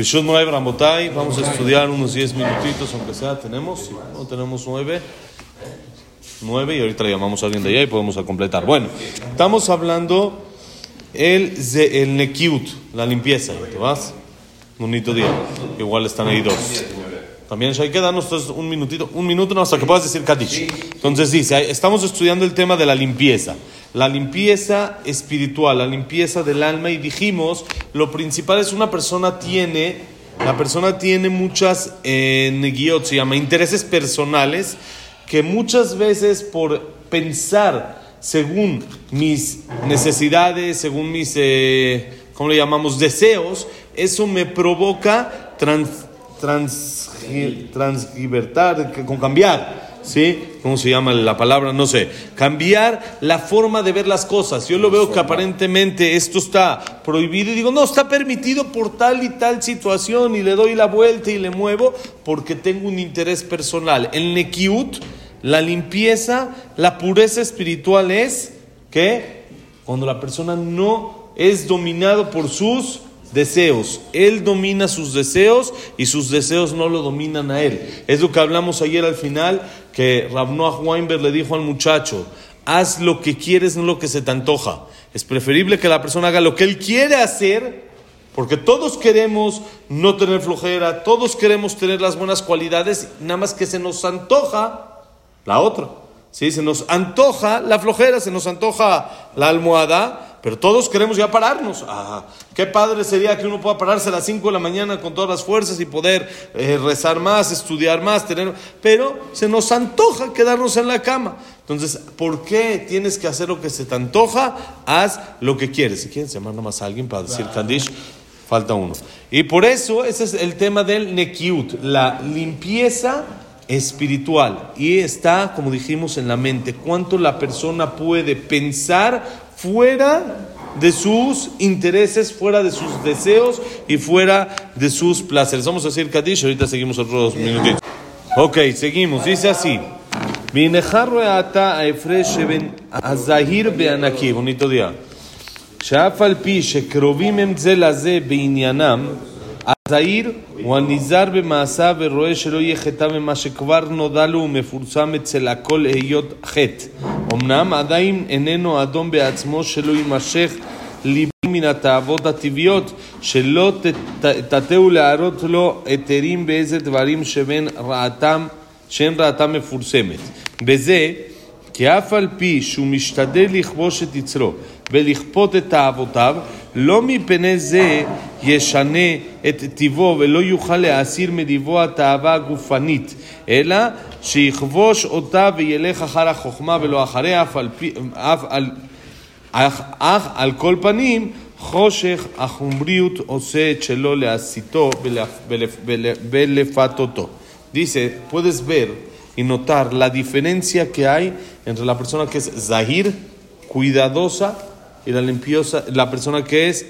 Bishot Moed Ramotay, vamos a estudiar unos 10 minutitos, aunque sea, tenemos, no tenemos 9, 9 y ahorita le llamamos a alguien de allá y podemos a completar. Bueno, estamos hablando el, el Nekiut, la limpieza, ¿te vas? Bonito día, igual están ahí dos. También hay que darnos un minutito, un minuto no, hasta que puedas decir Kadish. Entonces dice, estamos estudiando el tema de la limpieza. La limpieza espiritual, la limpieza del alma y dijimos, lo principal es una persona tiene, la persona tiene muchas eh, negiot, se llama, intereses personales, que muchas veces por pensar según mis necesidades, según mis, eh, ¿cómo le llamamos?, deseos, eso me provoca trans, transgi- transgibertar, que- con cambiar, ¿sí? ¿Cómo se llama la palabra? No sé. Cambiar la forma de ver las cosas. Yo lo veo que aparentemente esto está prohibido y digo, no, está permitido por tal y tal situación y le doy la vuelta y le muevo porque tengo un interés personal. El nekiut, la limpieza, la pureza espiritual es que cuando la persona no es dominado por sus deseos. Él domina sus deseos y sus deseos no lo dominan a él. Es lo que hablamos ayer al final, que Rabnoah Weinberg le dijo al muchacho, haz lo que quieres, no lo que se te antoja. Es preferible que la persona haga lo que él quiere hacer, porque todos queremos no tener flojera, todos queremos tener las buenas cualidades, nada más que se nos antoja la otra. ¿sí? Se nos antoja la flojera, se nos antoja la almohada, pero todos queremos ya pararnos. Ah, qué padre sería que uno pueda pararse a las 5 de la mañana con todas las fuerzas y poder eh, rezar más, estudiar más, tener... Pero se nos antoja quedarnos en la cama. Entonces, ¿por qué tienes que hacer lo que se te antoja? Haz lo que quieres. Si quieres llamar nomás a alguien para decir Kaddish, falta uno. Y por eso ese es el tema del Nekiut, la limpieza espiritual y está, como dijimos, en la mente. Cuánto la persona puede pensar fuera de sus intereses, fuera de sus deseos y fuera de sus placeres. Vamos a decir Kadish, ahorita seguimos otros minutitos. Ok, seguimos. Dice así. "Vinejar ata ההפרש שבין הזהיר בענקי, bonito día. שאף על פי שקרובים הם זה לזה בעניינם, הזהיר הוא הנזהר במעשיו ורואה שלא יהיה חטא ממה שכבר נודע לו ומפורסם אצל הכל היות חטא. אמנם עדיין איננו אדום בעצמו שלא יימשך ליבו מן התאוות הטבעיות, שלא תטעו להראות לו היתרים באיזה דברים שבין רעתם, שאין רעתם מפורסמת. בזה כי אף על פי שהוא משתדל לכבוש את יצרו ולכפות את תאוותיו, לא מפני זה ישנה את טיבו ולא יוכל להסיר מדיבו התאווה הגופנית, אלא שיכבוש אותה וילך אחר החוכמה ולא אחריה, אף על, פי, אף על, אך, אך על כל פנים, חושך החומריות עושה את שלו להסיתו ולפ- ולפ- ול- ולפתותו. Dice, puedes ver y notar la diferencia que hay entre la persona que es zahir, cuidadosa, y la limpiosa, la persona que es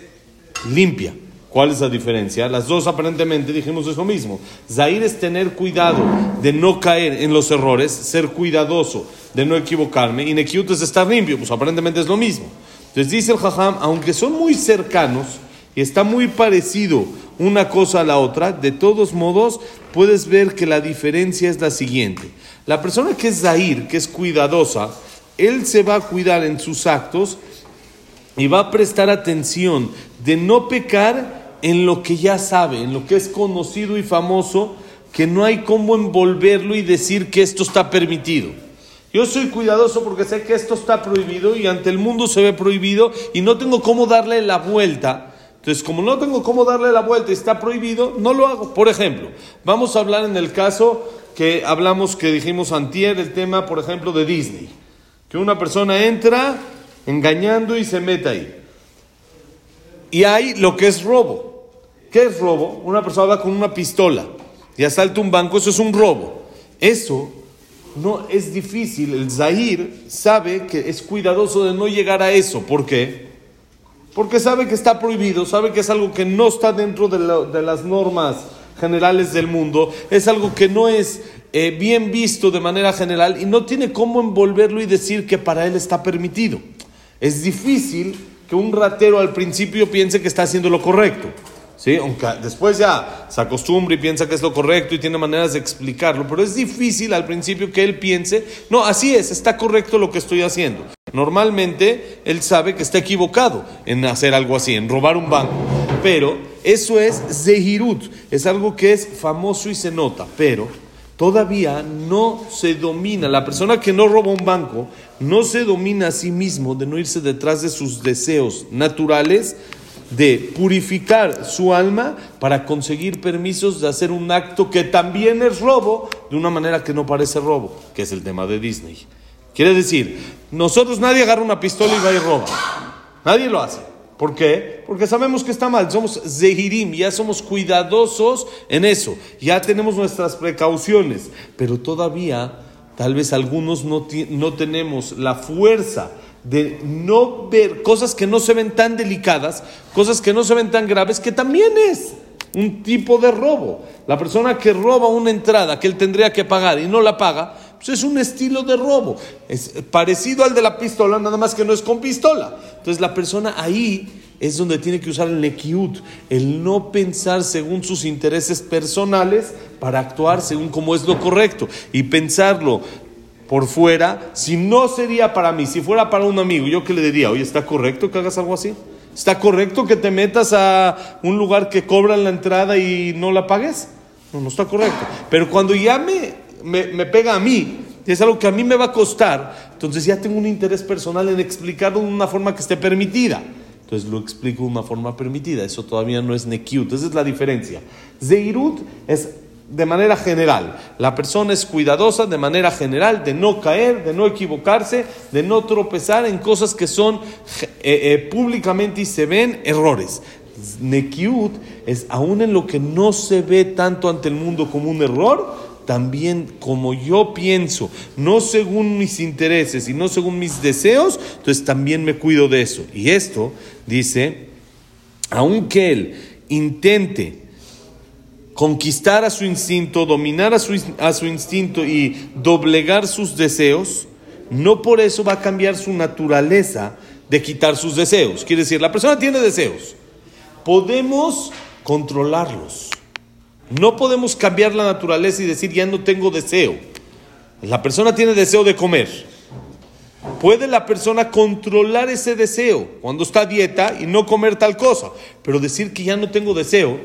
limpia. ¿Cuál es la diferencia? Las dos aparentemente dijimos es lo mismo. Zahir es tener cuidado de no caer en los errores, ser cuidadoso de no equivocarme, y Nekiut es estar limpio, pues aparentemente es lo mismo. Entonces dice el Jajam, aunque son muy cercanos y está muy parecido una cosa a la otra, de todos modos puedes ver que la diferencia es la siguiente. La persona que es Zahir, que es cuidadosa, él se va a cuidar en sus actos y va a prestar atención de no pecar en lo que ya sabe, en lo que es conocido y famoso, que no hay cómo envolverlo y decir que esto está permitido. Yo soy cuidadoso porque sé que esto está prohibido y ante el mundo se ve prohibido y no tengo cómo darle la vuelta. Entonces, como no tengo cómo darle la vuelta y está prohibido, no lo hago. Por ejemplo, vamos a hablar en el caso que hablamos, que dijimos antier, el tema, por ejemplo, de Disney. Que una persona entra engañando y se mete ahí. Y hay lo que es robo. ¿Qué es robo? Una persona va con una pistola y asalta un banco, eso es un robo. Eso no es difícil. El Zahir sabe que es cuidadoso de no llegar a eso. ¿Por qué? Porque sabe que está prohibido, sabe que es algo que no está dentro de, la- de las normas generales del mundo, es algo que no es eh, bien visto de manera general y no tiene cómo envolverlo y decir que para él está permitido. Es difícil que un ratero al principio piense que está haciendo lo correcto. ¿sí? Aunque después ya se acostumbra y piensa que es lo correcto y tiene maneras de explicarlo, pero es difícil al principio que él piense, no, así es, está correcto lo que estoy haciendo. Normalmente él sabe que está equivocado en hacer algo así, en robar un banco, pero eso es zehirut, es algo que es famoso y se nota, pero todavía no se domina, la persona que no roba un banco no se domina a sí mismo de no irse detrás de sus deseos naturales de purificar su alma para conseguir permisos de hacer un acto que también es robo de una manera que no parece robo, que es el tema de Disney. Quiere decir, nosotros nadie agarra una pistola y va y roba. Nadie lo hace. ¿Por qué? Porque sabemos que está mal. Somos zehirim, ya somos cuidadosos en eso. Ya tenemos nuestras precauciones. Pero todavía, tal vez algunos no, no tenemos la fuerza de no ver cosas que no se ven tan delicadas, cosas que no se ven tan graves, que también es un tipo de robo. La persona que roba una entrada que él tendría que pagar y no la paga, pues es un estilo de robo. Es parecido al de la pistola, nada más que no es con pistola. Entonces la persona ahí es donde tiene que usar el nekiut, el no pensar según sus intereses personales para actuar según como es lo correcto y pensarlo por fuera, si no sería para mí, si fuera para un amigo, yo que le diría, oye, ¿está correcto que hagas algo así? ¿Está correcto que te metas a un lugar que cobran la entrada y no la pagues? No, no está correcto. Pero cuando ya me, me, pega a mí, y es algo que a mí me va a costar, entonces ya tengo un interés personal en explicarlo de una forma que esté permitida. Entonces lo explico de una forma permitida. Eso todavía no es nekiut. Esa es la diferencia. Zeirut es de manera general. La persona es cuidadosa de manera general de no caer, de no equivocarse, de no tropezar en cosas que son eh, eh, públicamente y se ven errores. Nekiut es aún en lo que no se ve tanto ante el mundo como un error, también como yo pienso, no según mis intereses y no según mis deseos, entonces también me cuido de eso. Y esto dice, aunque él intente conquistar a su instinto, dominar a su, a su instinto y doblegar sus deseos, no por eso va a cambiar su naturaleza de quitar sus deseos. Quiere decir, la persona tiene deseos, podemos controlarlos. No podemos cambiar la naturaleza y decir ya no tengo deseo. La persona tiene deseo de comer. Puede la persona controlar ese deseo cuando está a dieta y no comer tal cosa, pero decir que ya no tengo deseo,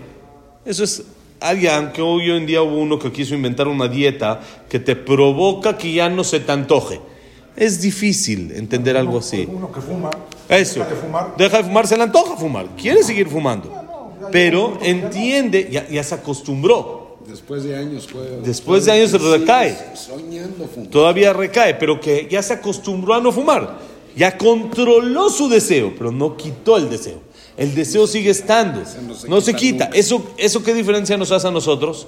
eso es alguien que hoy en día hubo uno que quiso inventar una dieta que te provoca que ya no se te antoje. Es difícil entender algo así. Uno que fuma. Eso. Deja de fumar. Deja de fumar, se le antoja fumar. Quiere seguir fumando. Pero entiende, ya, ya se acostumbró. Después de años, juega. Después de años recae. Soñando fumar. Todavía recae, pero que ya se acostumbró a no fumar. Ya controló su deseo, pero no quitó el deseo. El deseo sigue estando, no se quita. ¿Eso, ¿Eso qué diferencia nos hace a nosotros?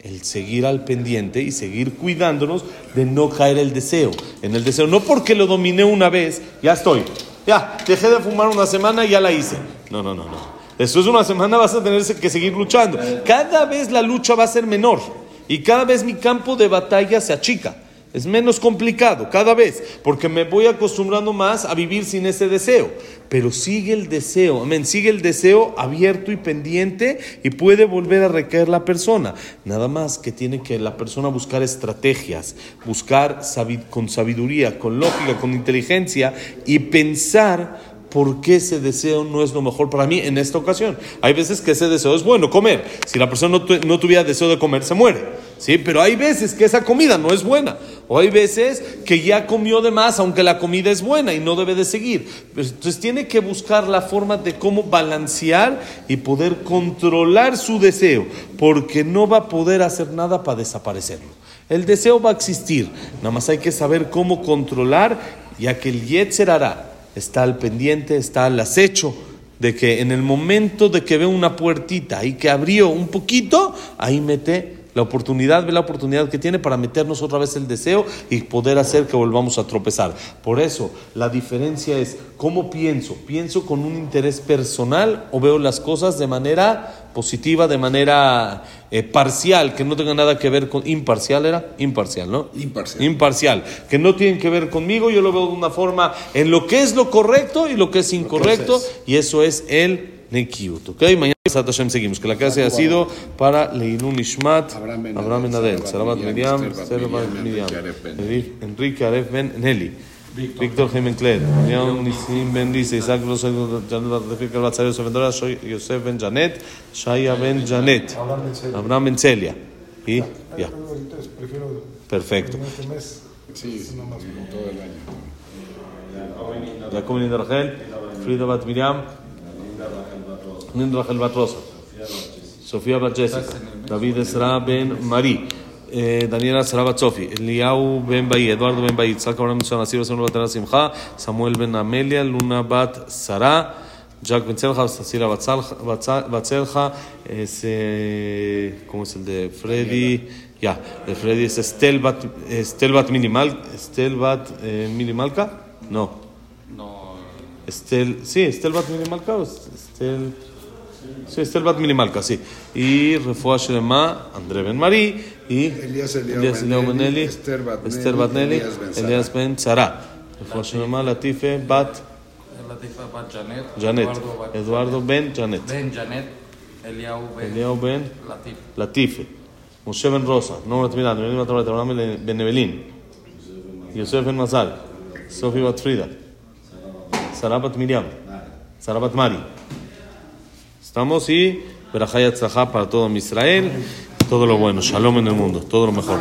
El seguir al pendiente y seguir cuidándonos de no caer el deseo. En el deseo, no porque lo dominé una vez, ya estoy. Ya, dejé de fumar una semana y ya la hice. No, no, no, no. Después de una semana vas a tener que seguir luchando. Cada vez la lucha va a ser menor y cada vez mi campo de batalla se achica. Es menos complicado cada vez, porque me voy acostumbrando más a vivir sin ese deseo. Pero sigue el deseo, amén, sigue el deseo abierto y pendiente y puede volver a recaer la persona. Nada más que tiene que la persona buscar estrategias, buscar con sabiduría, con lógica, con inteligencia y pensar por qué ese deseo no es lo mejor para mí en esta ocasión. Hay veces que ese deseo es bueno, comer. Si la persona no, no tuviera deseo de comer, se muere. ¿sí? Pero hay veces que esa comida no es buena. O hay veces que ya comió de más, aunque la comida es buena y no debe de seguir. Entonces tiene que buscar la forma de cómo balancear y poder controlar su deseo, porque no va a poder hacer nada para desaparecerlo. El deseo va a existir, nada más hay que saber cómo controlar, ya que el Yetzer hará, está al pendiente, está al acecho de que en el momento de que ve una puertita y que abrió un poquito, ahí mete la oportunidad, ve la oportunidad que tiene para meternos otra vez el deseo y poder hacer que volvamos a tropezar. Por eso, la diferencia es cómo pienso. ¿Pienso con un interés personal o veo las cosas de manera positiva, de manera eh, parcial, que no tenga nada que ver con... Imparcial era? Imparcial, ¿no? Imparcial. Imparcial, que no tienen que ver conmigo, yo lo veo de una forma en lo que es lo correcto y lo que es incorrecto, y eso es el Nekiut. ¿Ok? Mañana seguimos. Que la clase ha sido para Leilun Ishmat, Abraham Ben Abraham Ben Adel, Adel, Sarabat Miriam, Miriam, Miriam, Enrique Aref Ben Enri- Enrique Aref Ben Nelly. Víctor Jiménez Cler, León Nisim Ben Dice, Isaac Rosa, Janet Batzar Yosef Ben Janet, Shaya Ben Janet, Abraham Ben Celia. Y ya, perfecto. este. Sí, todo el año. Jacob Ben Rachel, Frida Bat Miriam, Nin Rachel Bat Rosa, Sofía Bat Jessica, David Esra Ben Mari, eh, Daniela Esra Bat Sofi, Eliau Ben Baí, Eduardo Ben Baí, Abraham Nasir, Ana Simcha, Samuel Ben Amelia, Luna Bat Sara, Jack Ben Zelja, Sasira Bat Salja- Bat Sa- Bat Zelja, es, eh, ¿cómo es el de Freddy? Ya, de Freddy es Estel Bat, Estel Bat Minimal, Estel Bat eh, Minimalka, no. Estel, sí, Estel Bat Minimalka o Estel. Sí, Estel Bat Minimalka, sí. Y Refuah Shlema, André Ben Marí y Elías Eliao Elías Eliao Ben Ben Eli, Eli, Esther Bat Esther Nelly, Bat Nelly, Elías Ben Sara. Elías Ben Sara. Refuah Shlema, Latife Bat Janet, Janet, Eduardo Ben Janet, Ben Janet, Eliau Ben Eliao Ben Latif, Latife, Moshe Ben Rosa, Noemi Bat Roberta, Abraham Ben Evelyn, Yosef Ben Mazal, Sofi Bat Frida, Sara Bat Miriam, Sara Bat Mari. Estamos y Berajá y Atzlajá para todo Israel, todo lo bueno, Shalom en el mundo, todo lo mejor.